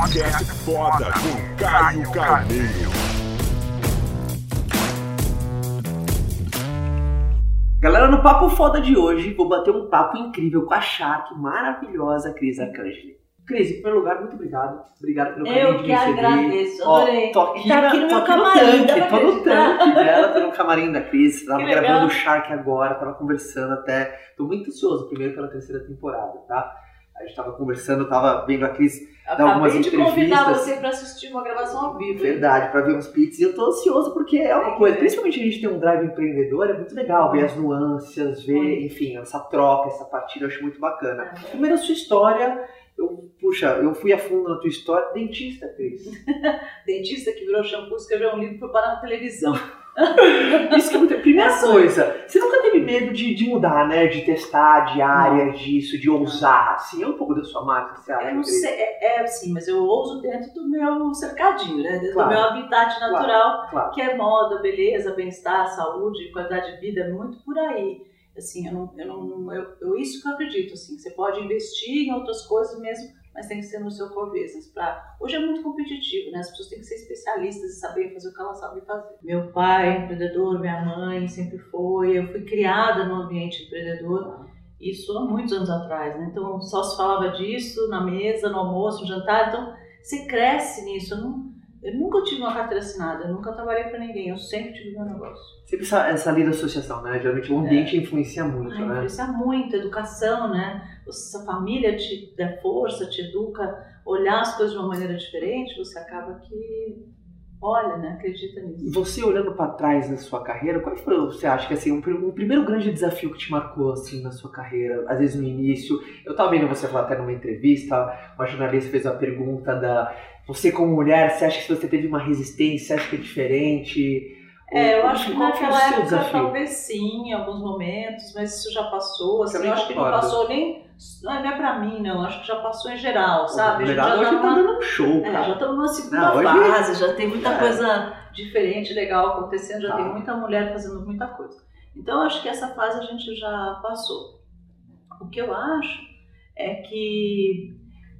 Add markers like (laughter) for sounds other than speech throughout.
Podcast Foda com Caio Carneiro. Galera, no Papo Foda de hoje, vou bater um papo incrível com a Shark maravilhosa Cris Arcangeli. Cris, em primeiro lugar, muito obrigado. Obrigado pelo carinho Eu de que me receber. agradeço, Ó, adorei. tô aqui, Tá aqui no tô aqui no camarim, tanque, tô no tanque dela, tô no camarim da Cris. (laughs) Tava Que gravando o Shark agora, tava conversando até. Tô muito ansioso, primeiro pela terceira temporada, tá? A gente tava conversando, tava vendo a Cris dar algumas Acabei de convidar entrevistas. você para assistir uma gravação ao vivo. Verdade, pra ver uns pits. E eu tô ansioso porque é uma É. coisa, principalmente a gente tem um drive empreendedor, é muito legal ver as nuances, ver, enfim, essa troca, essa partida, eu acho muito bacana. É. Primeiro a sua história, eu, puxa, eu fui a fundo na tua história, dentista, Cris. (laughs) Dentista que virou shampoo, escreveu um livro para parar na televisão. (laughs) (laughs) Isso que é muito... Primeira coisa, você nunca teve medo de, de mudar, né? De testar, de área, disso, de ousar, assim, é um pouco da sua marca, você acha, Eu não Cris? sei, é, é assim, mas eu ouso dentro do meu cercadinho, né? Dentro Claro. do meu habitat natural, Claro. que é moda, beleza, bem-estar, saúde, qualidade de vida, é muito por aí. Assim, eu não, eu não, eu, eu- isso que eu acredito, assim, você pode investir em outras coisas mesmo, mas tem que ser no seu core business. Pra... Hoje é muito competitivo, né? As pessoas têm que ser especialistas e saber fazer o que elas sabem fazer. Meu pai é empreendedor, minha mãe sempre foi, eu fui criada num ambiente empreendedor, isso há muitos anos atrás, né? Então só se falava disso na mesa, no almoço, no jantar, então você cresce nisso. Eu, não, eu nunca tive uma carteira assinada, eu nunca trabalhei para ninguém, eu sempre tive meu negócio. Sempre essa, essa lei da associação, né? Geralmente o ambiente influencia muito, Ai, né? influencia muito, educação, né? Se a família te dá força, te educa, olhar as coisas de uma maneira diferente, você acaba que olha, né? Acredita E nisso. você olhando pra trás na sua carreira, qual foi, você acha que assim, um, pr- um primeiro grande desafio que te marcou assim na sua carreira, às vezes no início? Eu tava vendo você falar até numa entrevista, uma jornalista fez a pergunta da você como mulher, você acha que se você teve uma resistência, você acha que é diferente? É, eu acho que o naquela época desafio? talvez sim, em alguns momentos, mas isso já passou. Assim, eu acho que não passou nem. Não é, é pra mim, não. Acho que já passou em geral, sabe? Na A gente verdade, já hoje tá tá numa- dando um show, É, cara. já estamos numa segunda Não, hoje- fase, já tem muita É. coisa diferente, legal acontecendo, já Tá. tem muita mulher fazendo muita coisa. Então acho que essa fase a gente já passou. O que eu acho é que,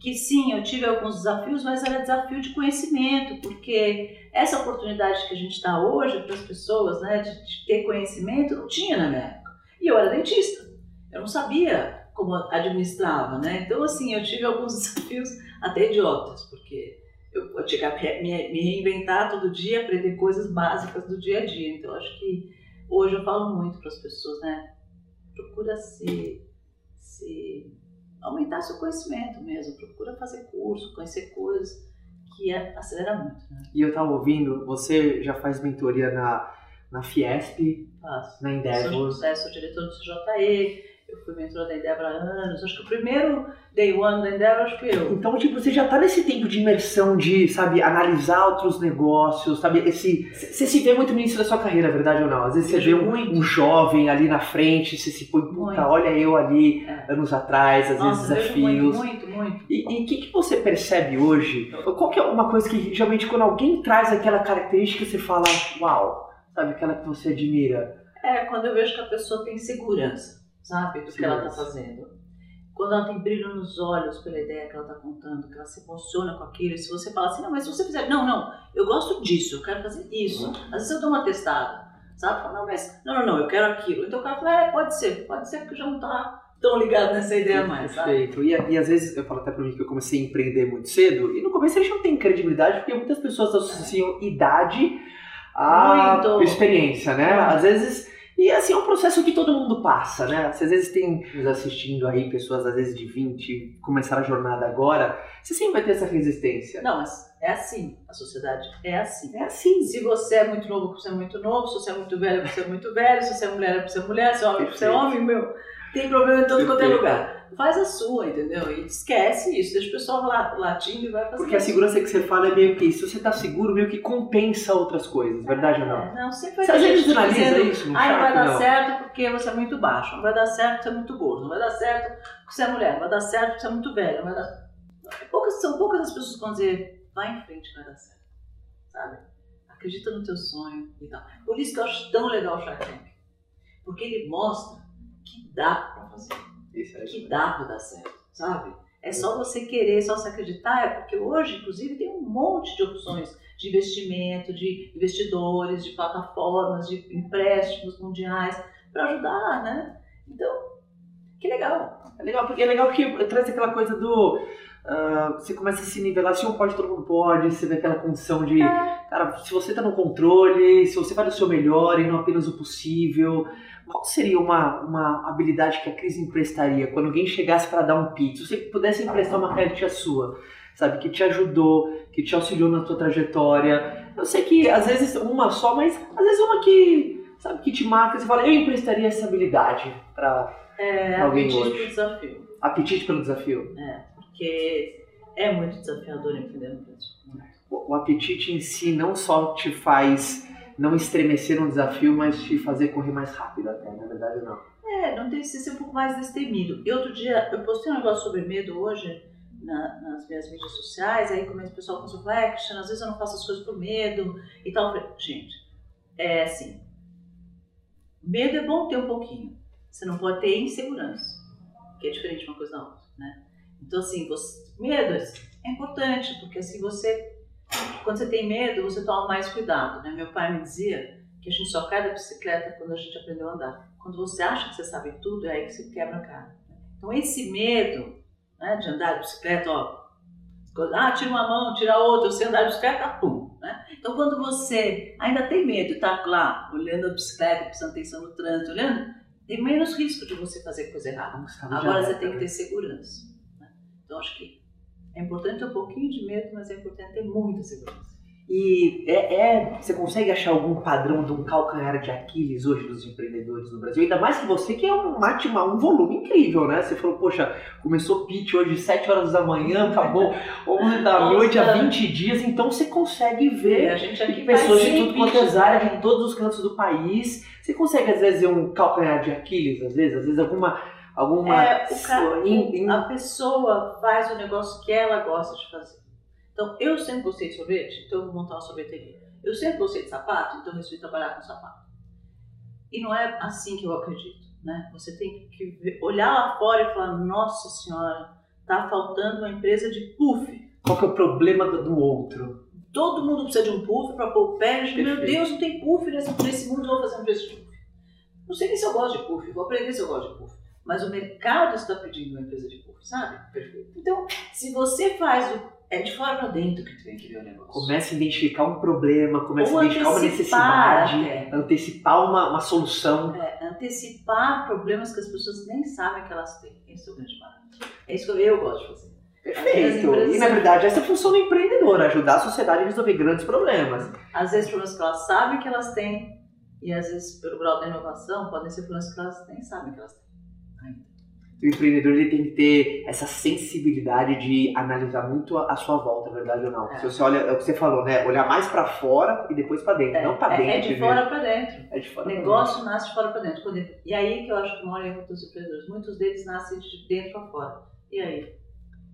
que sim, eu tive alguns desafios, mas era desafio de conhecimento, porque essa oportunidade que a gente dá hoje para as pessoas, né, de, de ter conhecimento, não tinha na minha época. E eu era dentista, eu não sabia como administrava, né? Então, assim, eu tive alguns (laughs) desafios até idiotas, porque eu, tinha que me, reinventar todo dia, aprender coisas básicas do dia a dia. Então, acho que hoje eu falo muito para as pessoas, né? Procura se, se aumentar seu conhecimento mesmo, procura fazer curso, conhecer coisas que acelera muito, né? E eu tava ouvindo, você já faz mentoria na, na Fiesp, Faço. na Endeavor. sou, é, sou diretor do CJE, eu fui mentora da Endeavor há anos. Acho que o primeiro day one da Endeavor acho que eu. Então, tipo, você já tá nesse tempo de imersão, de, sabe, analisar outros negócios, sabe, esse... Você se vê muito no início da sua carreira, verdade ou não? Às vezes você vê um, um jovem ali na frente, você se põe, puta, olha eu ali, É. anos atrás, às Nossa, vezes vejo muito, desafios. muito, muito. E o que, que você percebe hoje? Qual que é uma coisa que, geralmente, quando alguém traz aquela característica, você fala, uau, sabe, aquela que você admira? É quando eu vejo que a pessoa tem segurança, sabe, do que ela está fazendo. Quando ela tem brilho nos olhos pela ideia que ela está contando, que ela se emociona com aquilo, e se você fala assim, não, mas se você fizer, não, não, eu gosto disso, eu quero fazer isso. Às vezes eu dou uma testada, sabe? Fala, não, mas, não, não, não, eu quero aquilo. Então o cara fala, é, pode ser, pode ser porque já não está tão ligado nessa ideia mais, sabe? Perfeito. E, e às vezes, eu falo até pra mim que eu comecei a empreender muito cedo, e no começo a gente não tem credibilidade, porque muitas pessoas associam idade à Muito. experiência, né? Às vezes... E assim, é um processo que todo mundo passa, né? Se às vezes tem nos assistindo aí, pessoas às vezes de 20, começaram a jornada agora, você sempre vai ter essa resistência. Não, mas é assim, a sociedade é assim. É assim. Se você é muito novo, você é muito novo. Se você é muito velho, você é muito velho. Se você é mulher, você é mulher. Se é homem, você é Perfeito. homem, meu. Tem problema em todo quanto é Perfeito. lugar. Faz a sua, entendeu? E esquece isso. Deixa o pessoal latindo e vai fazer Porque a segurança que você fala é meio que, se você tá seguro, meio que compensa outras coisas, verdade ou não? É, não, sempre vai ter vezes gente analisa dizendo, isso no Ai, não vai dar não? certo porque você é muito baixo. Não vai dar certo porque você é muito gordo. Não vai dar certo porque você é mulher. Não vai dar certo porque você é muito velho. Não vai dar... poucas, são poucas as pessoas que vão dizer, vai em frente, vai dar certo. Sabe? Acredita no teu sonho e tal. Por isso que eu acho tão legal o Shark Tank. Porque ele mostra que dá é que dá pra dar certo, sabe? É só você querer, só se acreditar, é porque hoje, inclusive, tem um monte de opções de investimento, de investidores, de plataformas, de empréstimos mundiais para ajudar, né? Então, que legal. É legal porque é legal porque traz aquela coisa do Uh, você começa a se nivelar, se um pode, todo mundo pode, você vê aquela condição de, É. cara, se você tá no controle, se você vai do seu melhor e não apenas o possível, qual seria uma, uma habilidade que a Cris emprestaria quando alguém chegasse para dar um pitch? Se você pudesse emprestar uma crédito sua, sabe, que te ajudou, que te auxiliou na tua trajetória, eu sei que às vezes uma só, mas às vezes uma que, sabe, que te marca, você fala, eu emprestaria essa habilidade para É, Alguém apetite hoje. pro desafio. apetite pelo desafio. Porque é muito desafiador empreender no Brasil. o apetite em si não só te faz não estremecer no desafio, mas te fazer correr mais rápido até, na verdade não. É, não tem que ser um pouco mais destemido. E outro dia, eu postei um negócio sobre medo hoje na- nas minhas mídias sociais, aí começa o pessoal começou a falar, é, Cristiano, às vezes eu não faço as coisas por medo e tal. Falei, gente, é assim, medo é bom ter um pouquinho. Você não pode ter insegurança, que é diferente uma coisa da outra, né? Então, assim, você, medo é importante, porque assim você, quando você tem medo, você toma mais cuidado, né? Meu pai me dizia que a gente só cai da bicicleta quando a gente aprendeu a andar. Quando você acha que você sabe tudo, é aí que você quebra a cara. Então, esse medo né, de andar de bicicleta, ó, ah, tira uma mão, tira a outra, você andar de bicicleta, pum. Né? Então, quando você ainda tem medo, tá lá, olhando a bicicleta, prestando atenção no trânsito, olhando, tem menos risco de você fazer coisa errada. Agora você tem que né? ter segurança. Então, acho que é importante ter um pouquinho de medo, mas é importante ter muita segurança. E é, é- você consegue achar algum padrão de um calcanhar de Aquiles hoje dos empreendedores no Brasil? Ainda mais que você que é um, mate- um volume incrível, né? Você falou, poxa, começou pitch hoje 7 horas da manhã, acabou 11 da Nossa. noite há 20 dias, então você consegue ver a gente aqui pessoas de tudo quanto é isso. área, de todos os cantos do país. Você consegue, às vezes, ver um calcanhar de Aquiles, às vezes? Às vezes alguma... alguma É, o cara, em- em- a pessoa faz o negócio que ela gosta de fazer. Então, eu sempre gostei de sorvete, então eu vou montar uma sorveteria. Eu sempre gostei de sapato, então eu resolvi trabalhar com sapato. E não é assim que eu acredito, né? Você tem que olhar lá fora e falar, nossa senhora, tá faltando uma empresa de puff. Qual que é o problema do, outro? Todo mundo precisa de um puff para pôr o pé. Meu. Deus, não tem puff nesse, nesse mundo, eu vou fazer uma empresa de puff. Não sei nem se eu gosto de puff, vou aprender se eu gosto de puff. Mas o mercado está pedindo uma empresa de puff, sabe? Perfeito. Então, se você faz o. É de fora para dentro que tu tem que ver o negócio. Começa a identificar um problema, começa Ou a identificar uma necessidade, até. antecipar uma, uma solução. É, antecipar problemas que as pessoas nem sabem que elas têm. Esse é o grande barato. É isso que eu, eu gosto de fazer. Perfeito. E, na verdade, essa é a função do empreendedor, ajudar a sociedade a resolver grandes problemas. Às vezes, problemas que elas sabem que elas têm, e às vezes, pelo grau da inovação, podem ser problemas que elas nem sabem que elas têm. O empreendedor ele tem que ter essa sensibilidade de analisar muito a, a sua volta, verdade ou não. É. Se você olha, é o que você falou, né? Olhar mais pra fora e depois pra dentro, não pra é, dentro. é de né? fora para dentro. É de fora O negócio nasce de fora para dentro. E aí que eu acho que mora dos empreendedores. Muitos deles nascem de dentro para fora. E aí?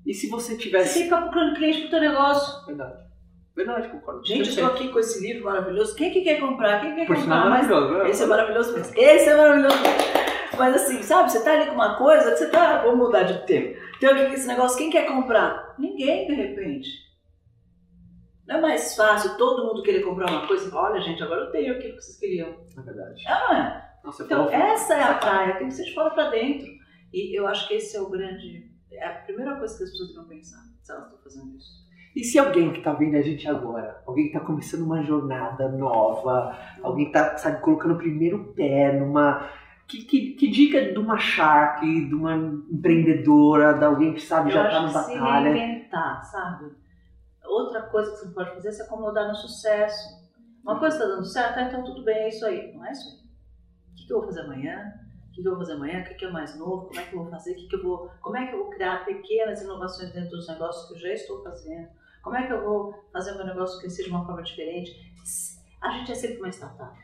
E se você Você tivesse. que ficar procurando cliente pro teu negócio. Verdade. Verdade, concordo. Gente, eu estou aqui com esse livro maravilhoso. Quem que quer comprar? Quem quer Por comprar? Mas maravilhoso. né? esse é maravilhoso mesmo. Esse é maravilhoso mesmo. Mas assim, sabe? Você tá ali com uma coisa que você tá... Vamos mudar de tema. Tem aqui esse negócio. Quem quer comprar? Ninguém, de repente. Não é mais fácil todo mundo querer comprar uma coisa e falar, olha, gente, agora eu tenho aquilo que vocês queriam. É verdade. Ah, é? Nossa, Então, falou- essa é a praia, tem que ser de fora para dentro. E eu acho que esse é o grande. É a primeira coisa que as pessoas devem pensar, se elas estão fazendo isso. E se alguém que tá vendo a gente agora, alguém que tá começando uma jornada nova, alguém que tá, sabe, colocando o primeiro pé numa. Que, que, que dica de uma Shark, de uma empreendedora, de alguém que sabe eu já acho tá na que se batalha? reinventar, sabe? Outra coisa que você não pode fazer é se acomodar no sucesso. Uma coisa está dando certo, ah, então tudo bem, é isso aí. Não é isso aí. O que, que eu vou fazer amanhã? O que, que eu vou fazer amanhã? O que, que é mais novo? Como é que eu vou fazer? O que, que eu vou... Como é que eu vou criar pequenas inovações dentro dos negócios que eu já estou fazendo? Como é que eu vou fazer o meu negócio crescer de uma forma diferente? A gente é sempre uma startup.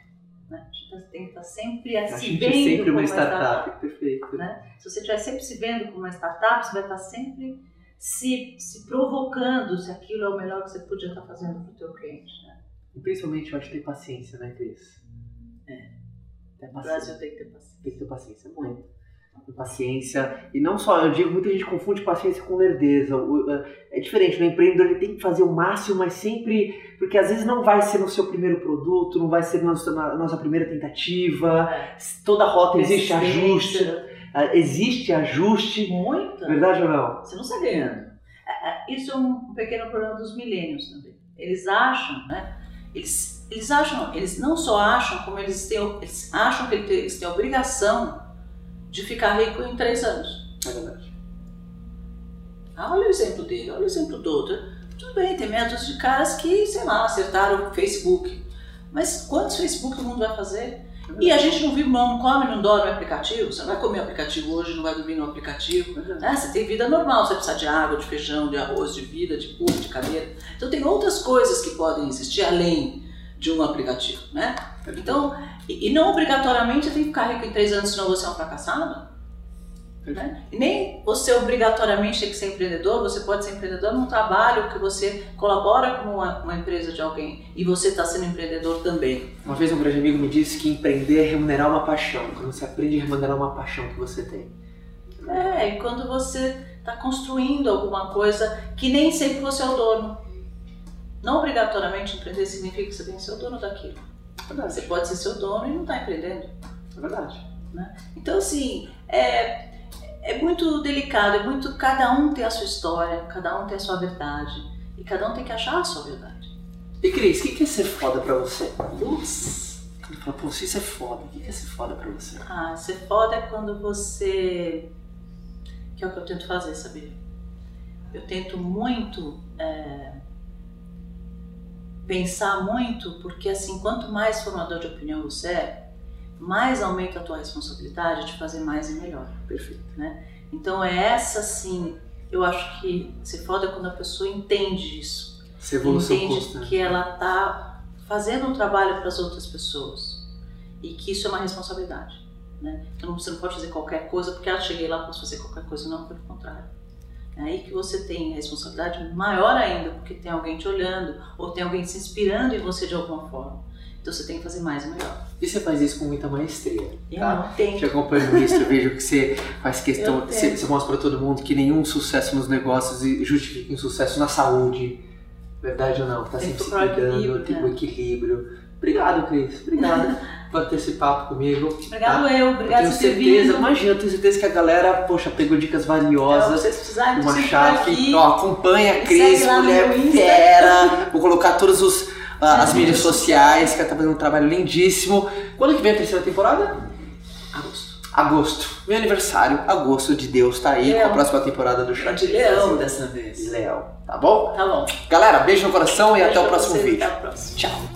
Né? A gente tá- tem que estar sempre A se gente é vendo sempre como uma startup, perfeito. né? Se você estiver sempre se vendo como uma startup, você vai estar sempre se, se provocando se aquilo é o melhor que você podia estar fazendo para o teu cliente. Né? E principalmente eu acho que ter paciência, né, Cris? É. Ter O paciência. Brasil tem que ter paciência. Tem que ter paciência, muito. Com paciência. E não só, eu digo, muita gente confunde paciência com lerdeza. É diferente, o empreendedor ele tem que fazer o máximo, mas sempre. Porque às vezes não vai ser no seu primeiro produto, não vai ser na nossa, na nossa primeira tentativa. Toda rota existe ajuste. ah, Existe ajuste. Muito. Verdade ou não? Você não está ganhando. É, é, Isso é um pequeno problema dos milênios também. Eles acham, né? Eles, eles acham, eles não só acham, como eles têm, eles acham que eles têm a obrigação de ficar rico em três anos. É verdade. Ah, olha o exemplo dele, olha o exemplo do outro. Tudo bem, tem métodos de caras que, sei lá, acertaram o Facebook. Mas quantos Facebook o mundo vai fazer? E a gente não vive, não come, não dorme aplicativo. Você não vai comer aplicativo hoje, não vai dormir no aplicativo. né? Você tem vida normal, você precisa de água, de feijão, de arroz, de vida, de pulso, de cadeira. Então tem outras coisas que podem existir além de um aplicativo, né? Então, e, não obrigatoriamente tem que ficar rico em três anos, senão você é um fracassado. Né? Nem você obrigatoriamente tem que ser empreendedor, você pode ser empreendedor num trabalho que você colabora com uma, uma empresa de alguém e você está sendo empreendedor também. Uma vez um grande amigo me disse que empreender é remunerar uma paixão. Quando você aprende a remunerar uma paixão que você tem. É, e quando você está construindo alguma coisa que nem sempre você é o dono. Não obrigatoriamente empreender significa que você tem que ser o dono daquilo. Verdade. Você pode ser seu dono e não está empreendendo. É verdade. Então, assim, é, é muito delicado, é muito. Cada um tem a sua história, cada um tem a sua verdade. E cada um tem que achar a sua verdade. E Cris, o que que é ser foda pra você? Putz. Quando fala, pô, isso é foda, o que que é ser foda pra você? Ah, ser foda é quando você. Que é o que eu tento fazer, sabia? Eu tento muito. é, Pensar muito, porque assim, quanto mais formador de opinião você é, mais aumenta a tua responsabilidade de fazer mais e melhor. Perfeito. Então é essa sim, eu acho que ser foda é quando a pessoa entende isso. Evolução entende constante. que ela tá fazendo um trabalho para as outras pessoas e que isso é uma responsabilidade. Né? Então você não pode fazer qualquer coisa porque ah, cheguei lá posso fazer qualquer coisa, não, pelo contrário. É aí que você tem responsabilidade maior ainda, porque tem alguém te olhando ou tem alguém se inspirando em você de alguma forma. Então você tem que fazer mais e melhor. E você faz isso com muita maestria. Eu Tá? tenho. Te acompanho nisso, eu vejo que você faz questão, você, você mostra pra todo mundo que nenhum sucesso nos negócios justifica um sucesso na saúde. Verdade ou não? Tá sempre se cuidando, tem né? um equilíbrio. Obrigado, Cris. Obrigado (laughs) por ter esse papo comigo. Obrigado tá? eu, Eu obrigado tenho por ter certeza, vindo. imagina, eu tenho certeza que a galera, poxa, pegou dicas valiosas. vocês precisarem, Uma chave, ó, acompanha a Cris, mulher fera. (laughs) Vou colocar todas os, ah, as As mídias sociais, que ela tá fazendo um trabalho lindíssimo. Quando que vem a terceira temporada? Agosto. Agosto. Meu aniversário, agosto de Deus, tá aí com a Leão. próxima temporada do Chá De leão dessa vez. Leão, tá bom? Tá bom. Galera, beijo no coração e até o Beijo próximo vídeo. Até o próximo. Tchau.